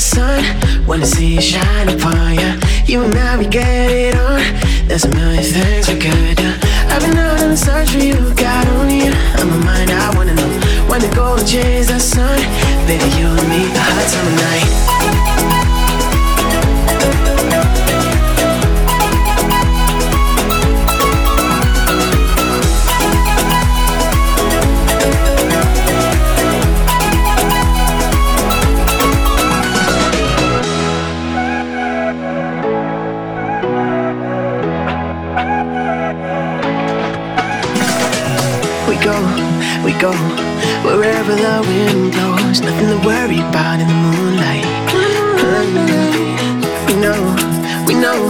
Sun, wanna see it shine upon ya. You and I, we get it on. There's a million things we could do. Go wherever the wind blows. Nothing to worry about in the moonlight. We know, we know,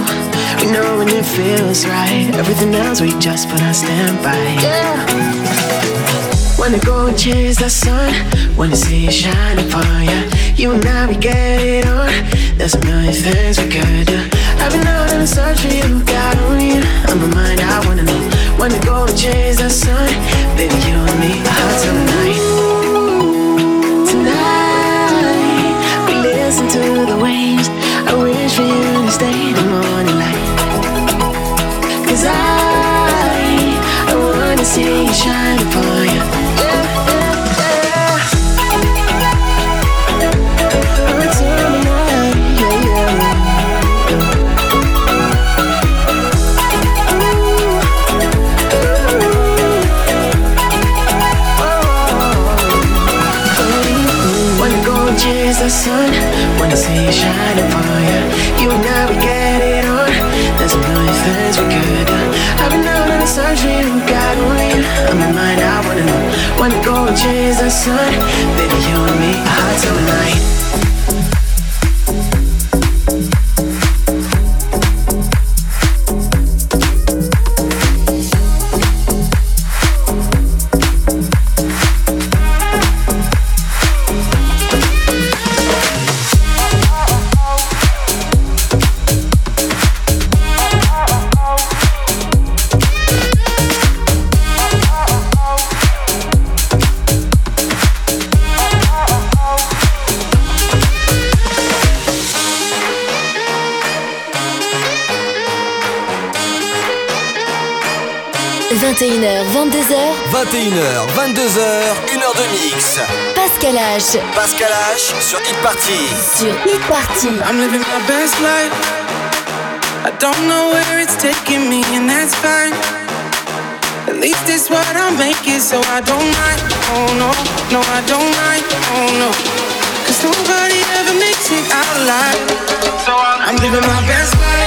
we know when it feels right. Everything else we just put on standby. Yeah. Wanna go and chase the sun, wanna see it shine upon ya. You and I, we get it on. There's a million things we could do. I've been out on search for you, got only you on my mind. I wanna know. Wanna go and chase the sun, baby, you and me, a hot summer night. Tonight, we listen to the waves. I wish for you to stay the morning light. Cause I, I wanna see you shine upon And chase the baby, you and me, a hot summer 21h, 22h. 21h, 22h, 1h de mix. Pascal H. Pascal H sur Hit Party. Sur Hit Party. I'm living my best life. I don't know where it's taking me, and that's fine. At least it's what I'm making, so I don't mind. Oh no, no, I don't mind. Oh no. Cause nobody ever makes it out alive. So I'm, living my best life.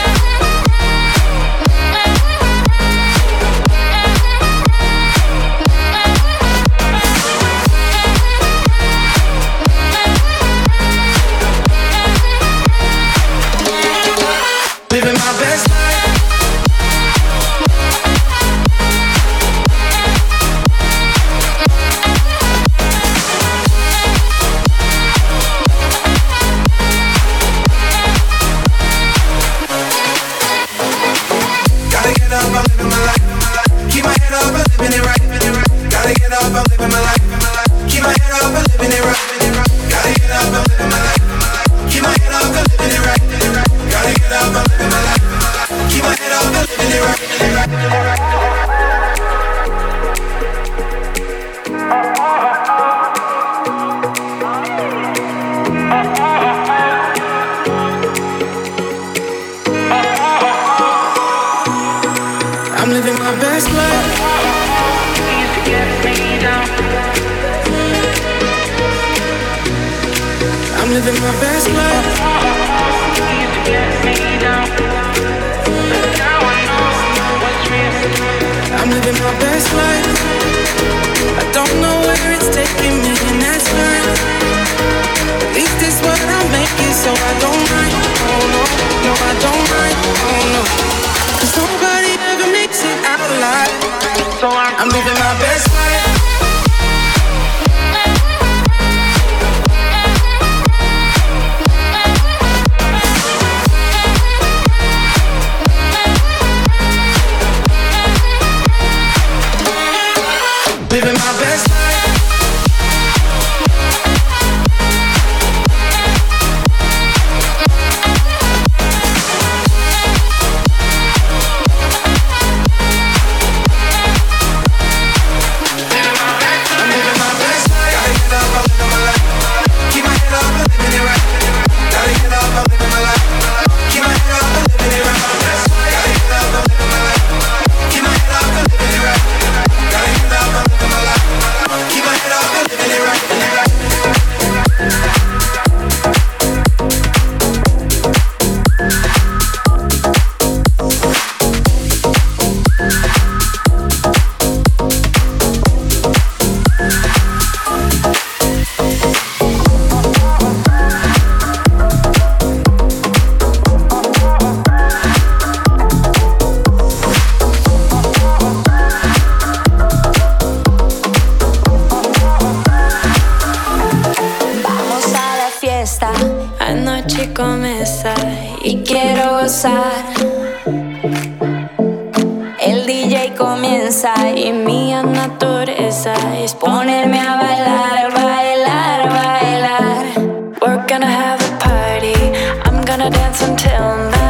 Party, I'm gonna dance until my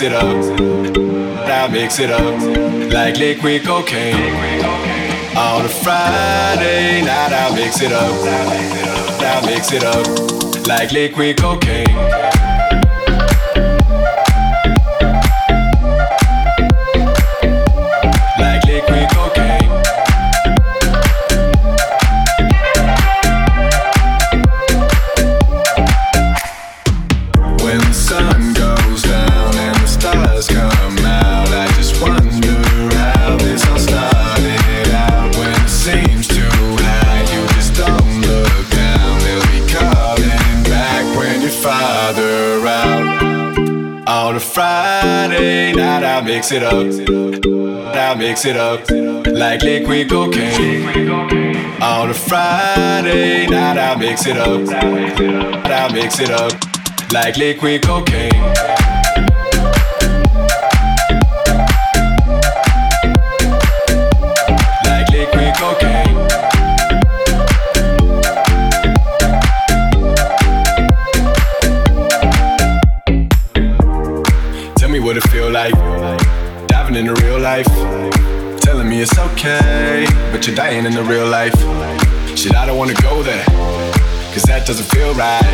mix it up. I mix it up like liquid cocaine. On a Friday night, I mix it up. I mix it up like liquid cocaine. Mix it up like liquid cocaine. On a Friday night, I mix it up. I mix it up like liquid cocaine. You're dying in the real life. Shit, I don't wanna go there, cause that doesn't feel right.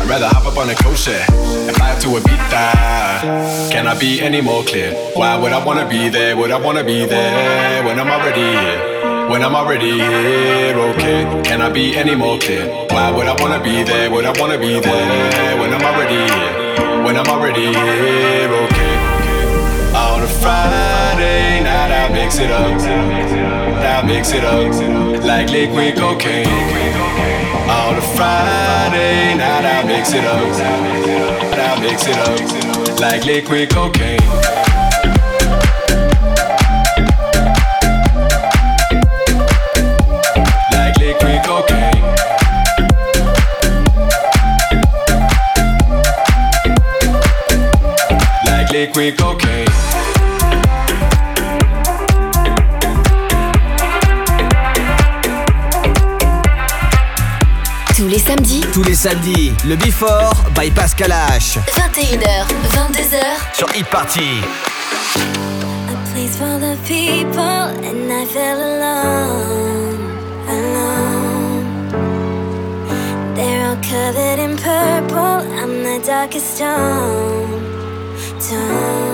I'd rather hop up on a kosher and fly to Ibiza. Can I be any more clear? Why would I wanna be there? Would I wanna be there when I'm already here? When I'm already here, okay. Can I be any more clear? Why would I wanna be there? Would I wanna be there when I'm already here? When I'm already here, okay. On a Friday night, I mix it up. Mix it up like liquid cocaine. On a Friday night, I mix it up. I mix it up like liquid cocaine. Liquid cocaine. Les samedis. Tous les samedis, le Before by Pascal H. 21h, 22h. Sur Hit Party. A place for the people and I feel alone, alone. They're all covered in purple. I'm the darkest stone. time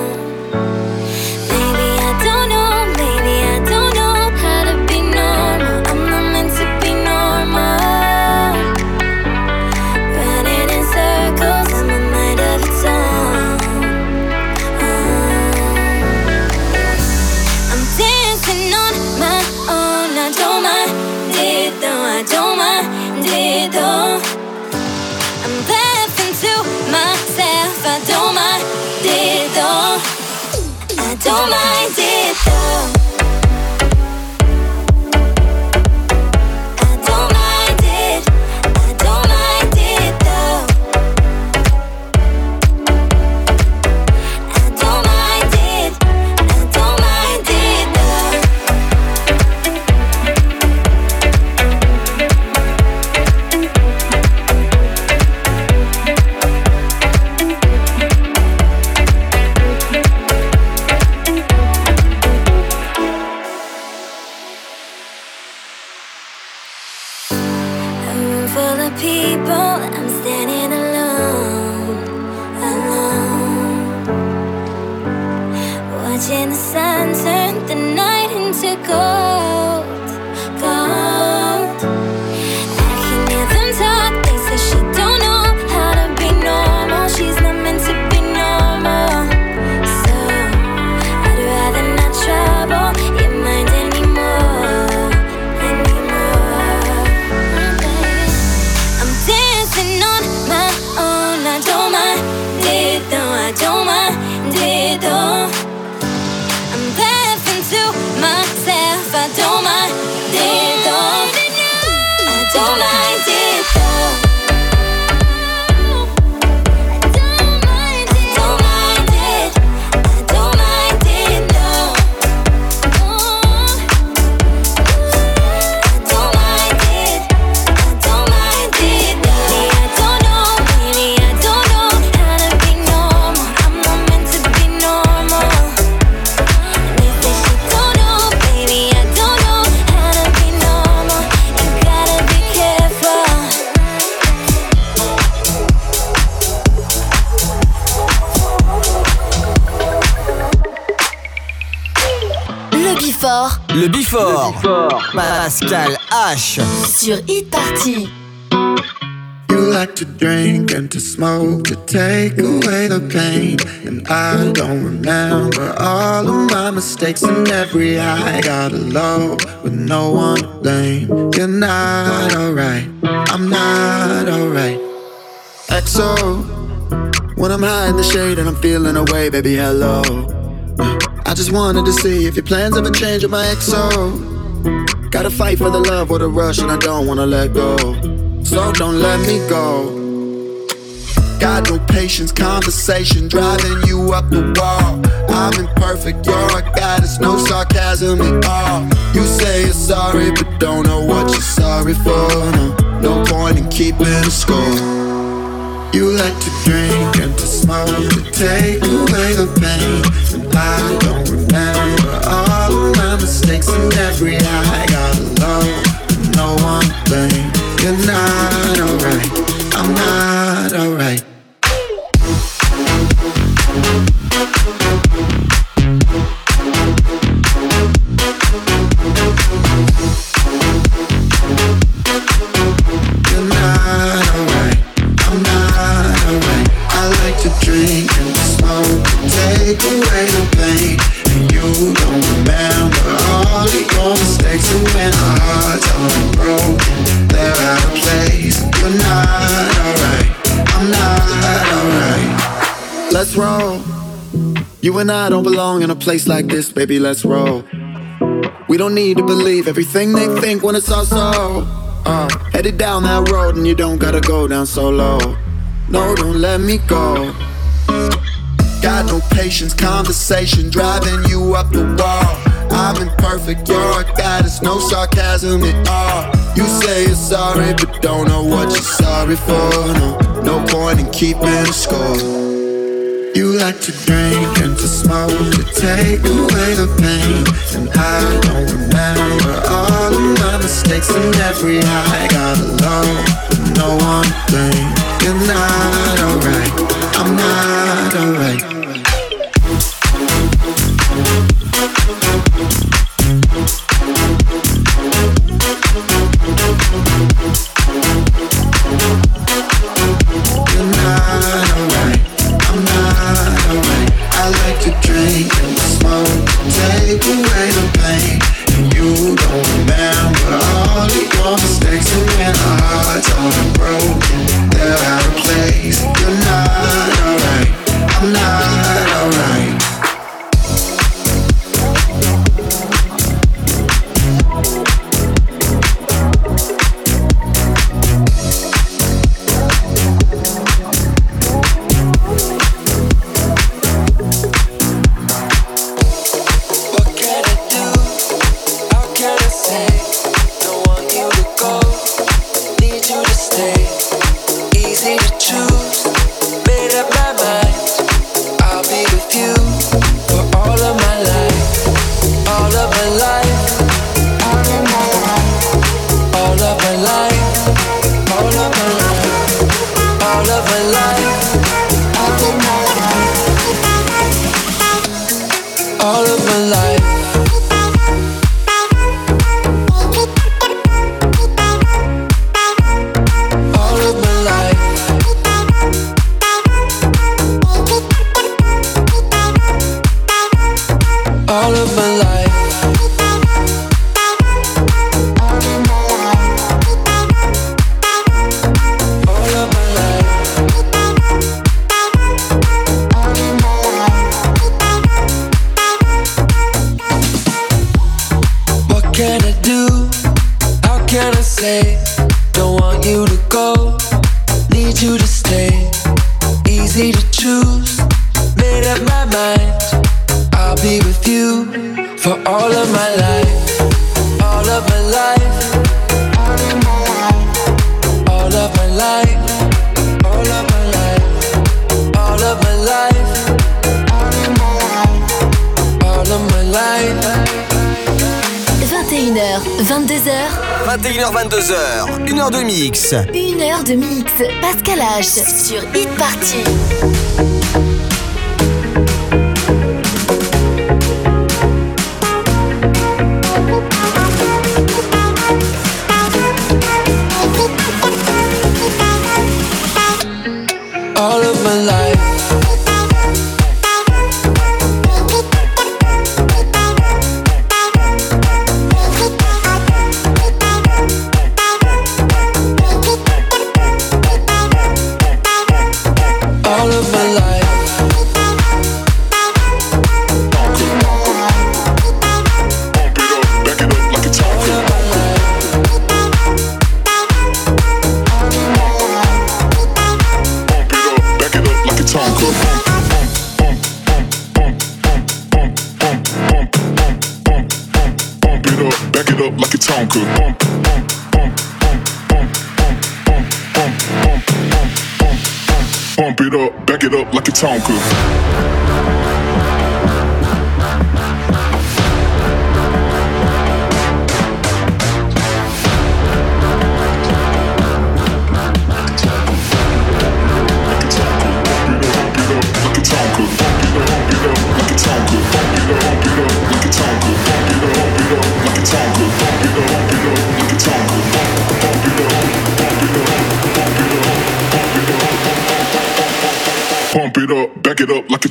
Before. Le Before. Pascal H. Sur Hit Party. You like to drink and to smoke to take away the pain. And I don't remember all of my mistakes and every I got alone with no one to blame. You're not alright, I'm not alright. XO, when I'm high in the shade and I'm feeling away, baby, hello. I just wanted to see if your plans ever change with my XO. Gotta fight for the love or the rush, and I don't wanna let go. So don't let me go. Got no patience, conversation driving you up the wall. I'm imperfect, you're a goddess, no sarcasm at all. You say you're sorry, but don't know what you're sorry for. No, no point in keeping score. You like to drink and to smoke to take away the pain. And I don't remember all of my mistakes and every I got alone. No one blame. You're not alright. I'm not alright. And I don't belong in a place like this, baby. Let's roll. We don't need to believe everything they think when it's all so. Uh, headed down that road and you don't gotta go down so low. No, don't let me go. Got no patience, conversation driving you up the wall. I'm imperfect, you're a goddess, no sarcasm at all. You say you're sorry, but don't know what you're sorry for. No, no point in keeping score. You like to drink and to smoke to take away the pain. And I don't remember all of my mistakes and every I got alone with no one blame. You're not alright, I'm not alright. I like to drink. And smoke, 22h, 21h, 22h. Une heure de mix. une heure de mix. Pascal H. Sur Hit Party.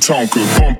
talker, bump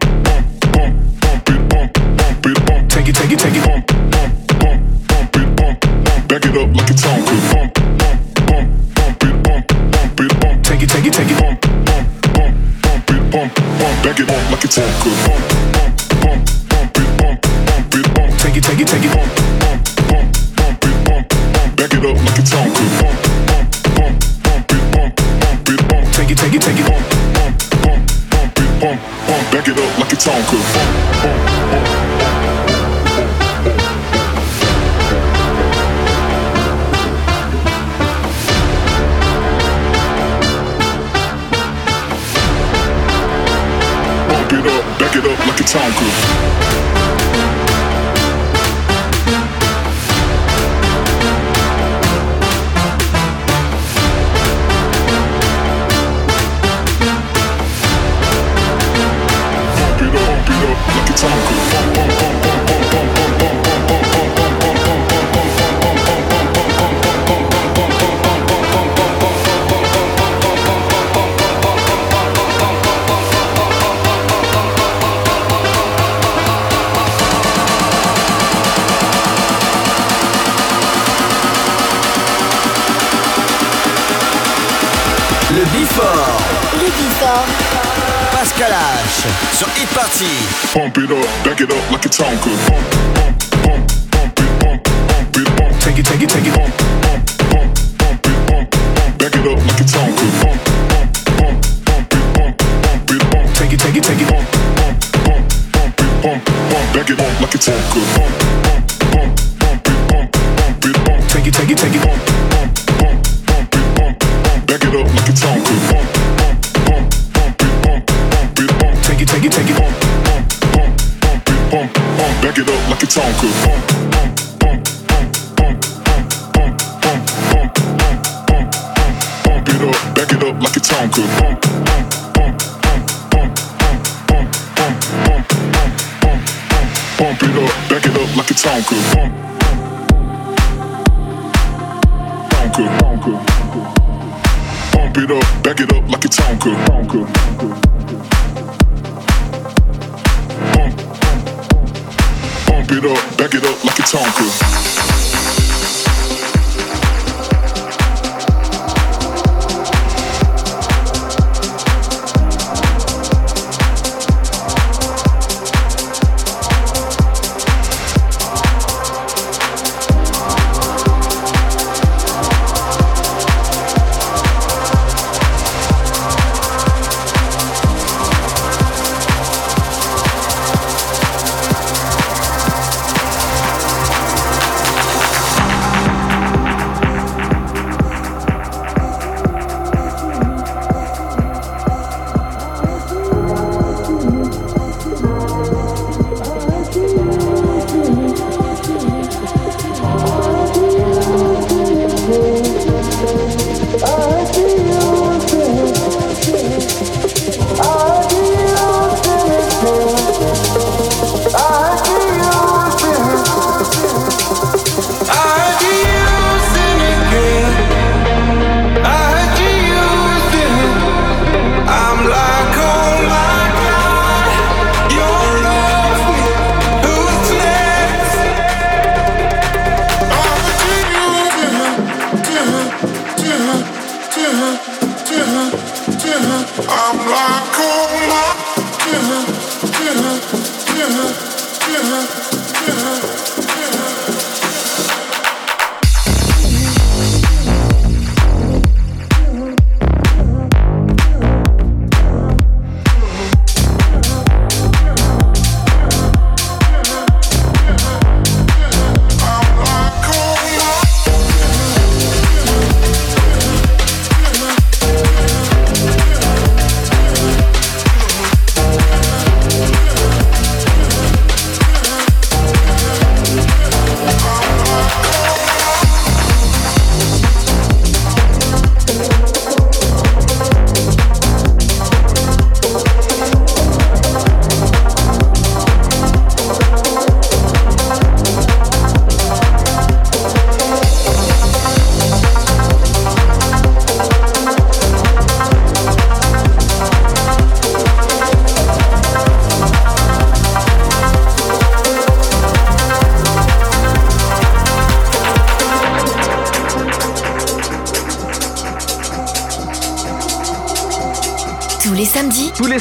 bump, bump, back it up like a Tonka. Bump, bump, bump, bump, bump, bump, bump, bump, bump, bump, bump, bump, bump it up, back it up like a Tonka. Bump, bump, bump, bump, bump, bump, bump, bump, bump, bump, bump, bump, bump it up, back it up like a Tonka. Bump, Tonka, Tonka, bump it up, back it up like a Tonka. Tonka, Tonka. Back it up, back it up like a Tonka. I'm like a Yeah.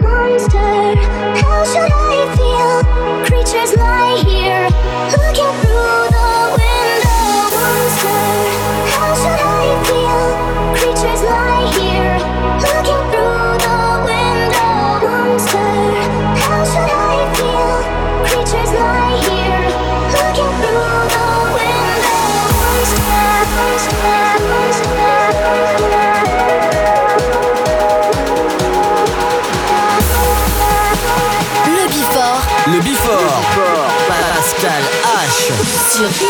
Monster, how should I feel? Creatures lie here. Look at. Sur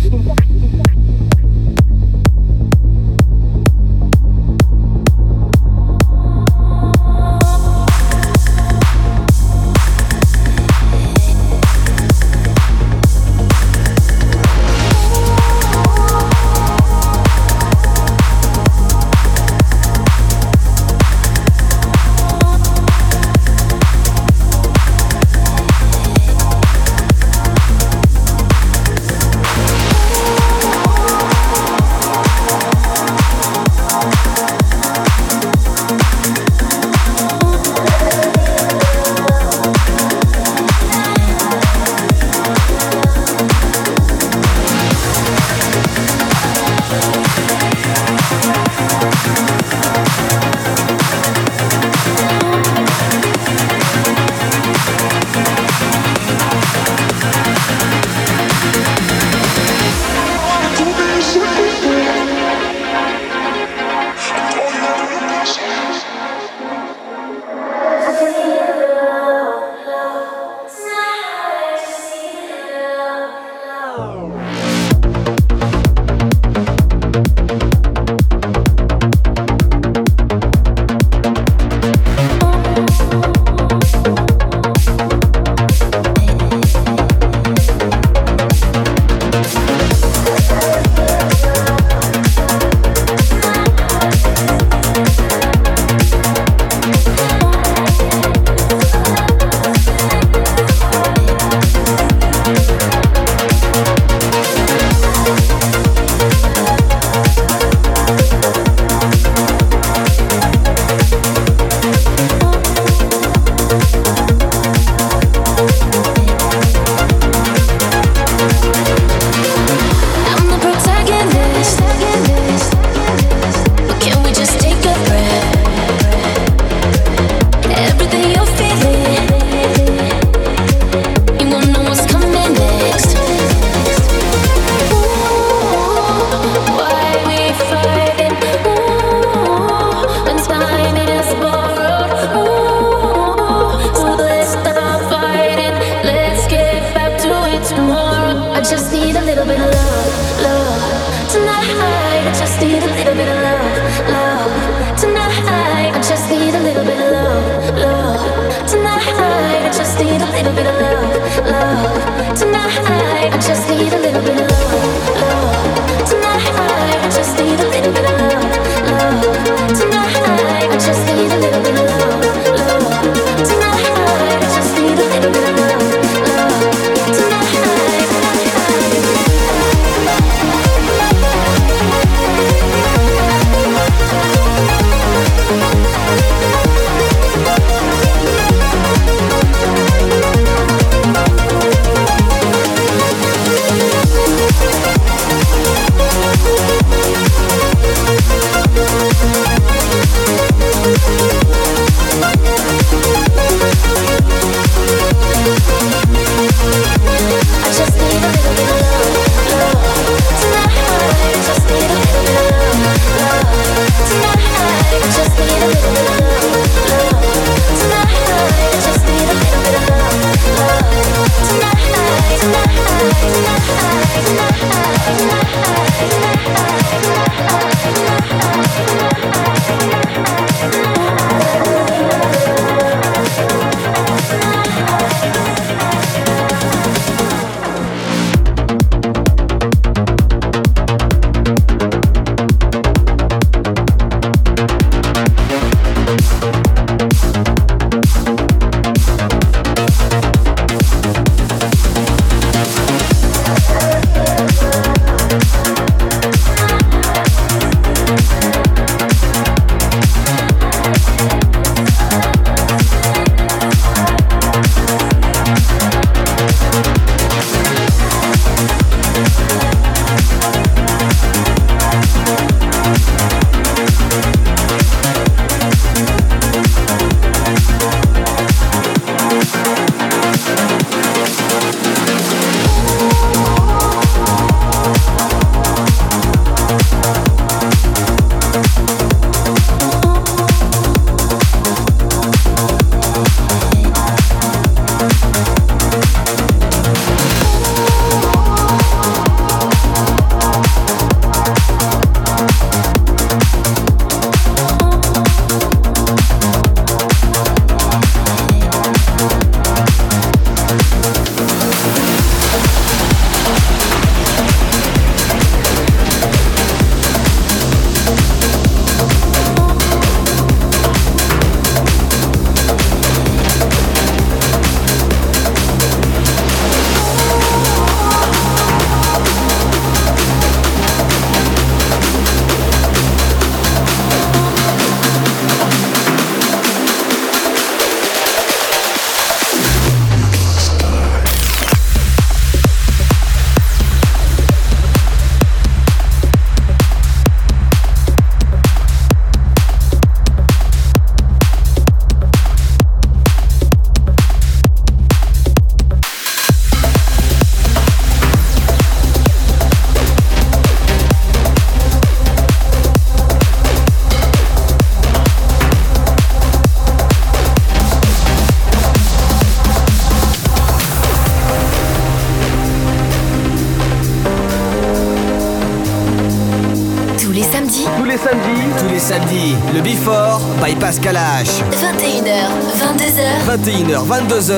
Tous les samedis, le Before by Pascal H. 21h, 22h. 21h, 22h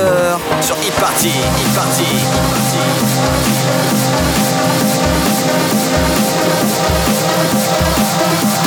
sur e Party, e Party, Party.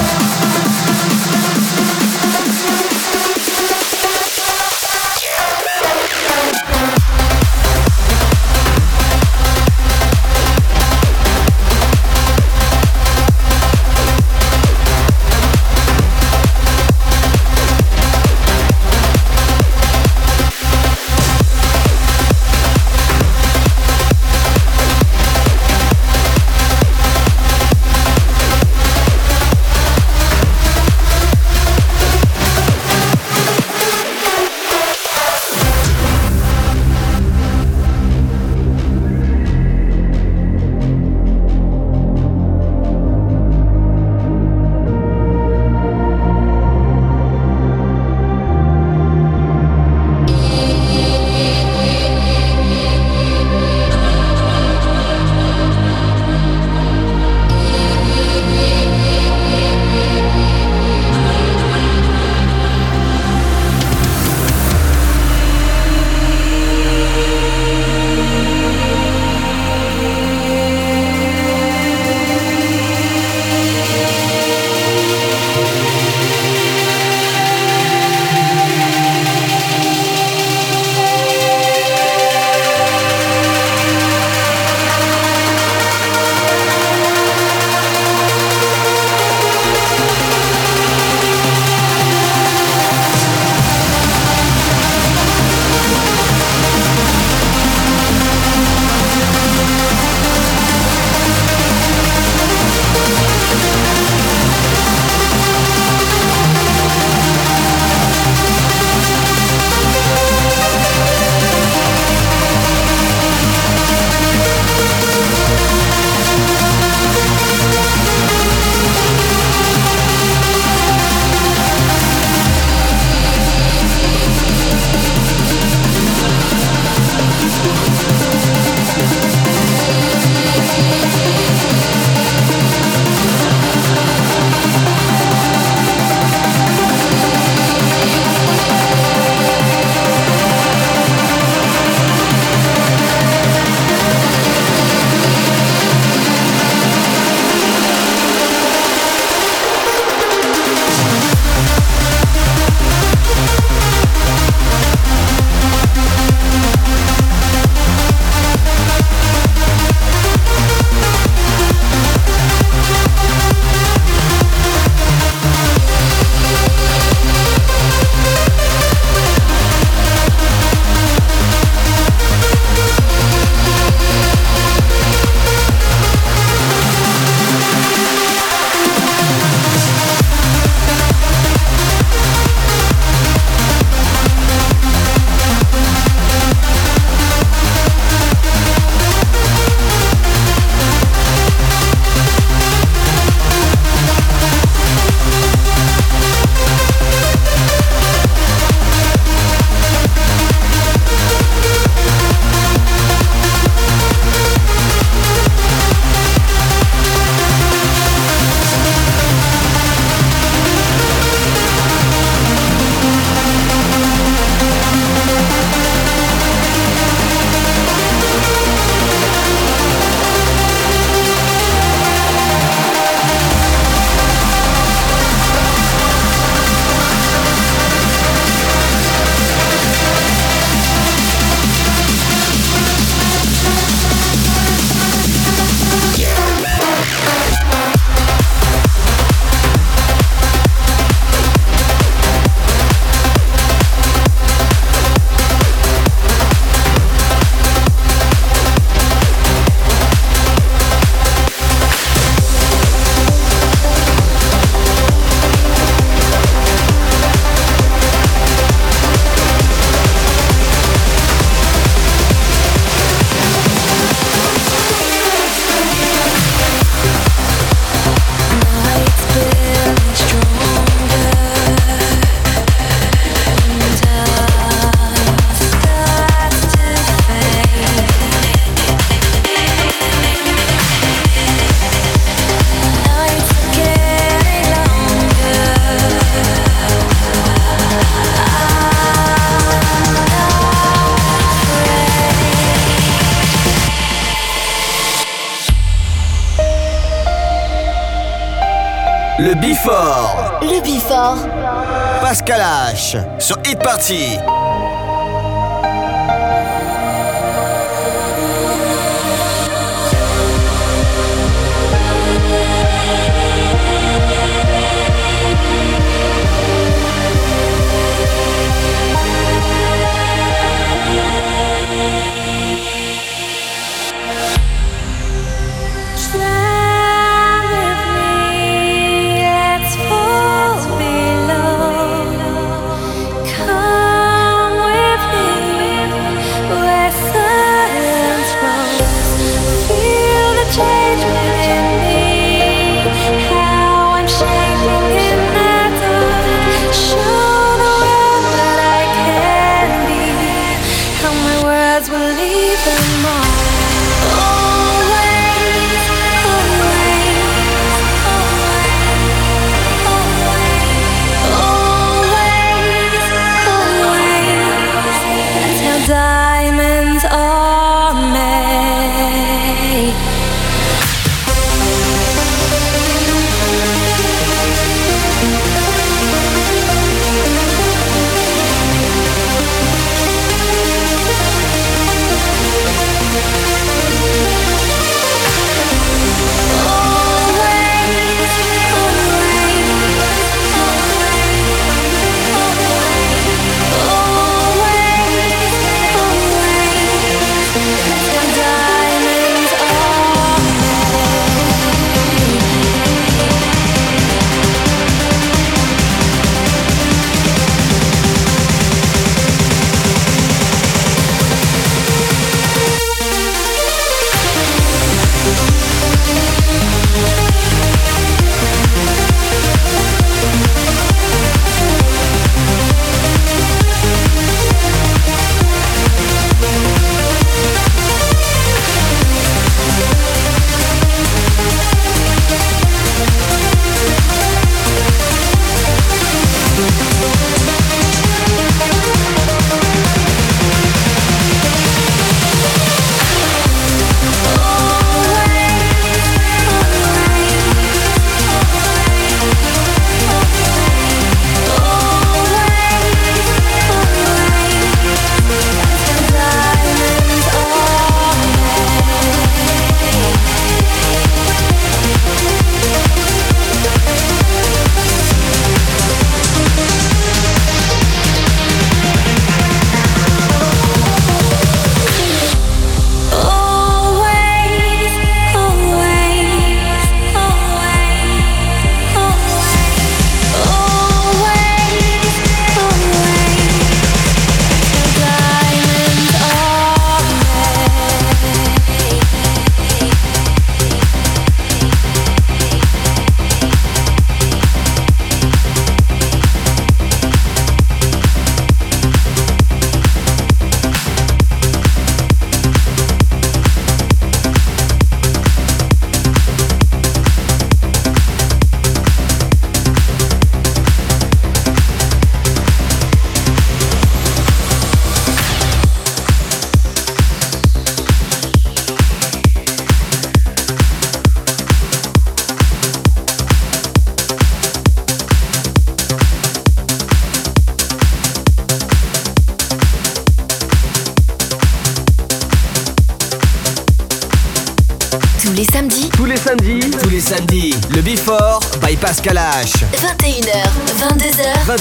Sur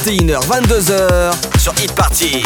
21h, 22h sur Hit Party.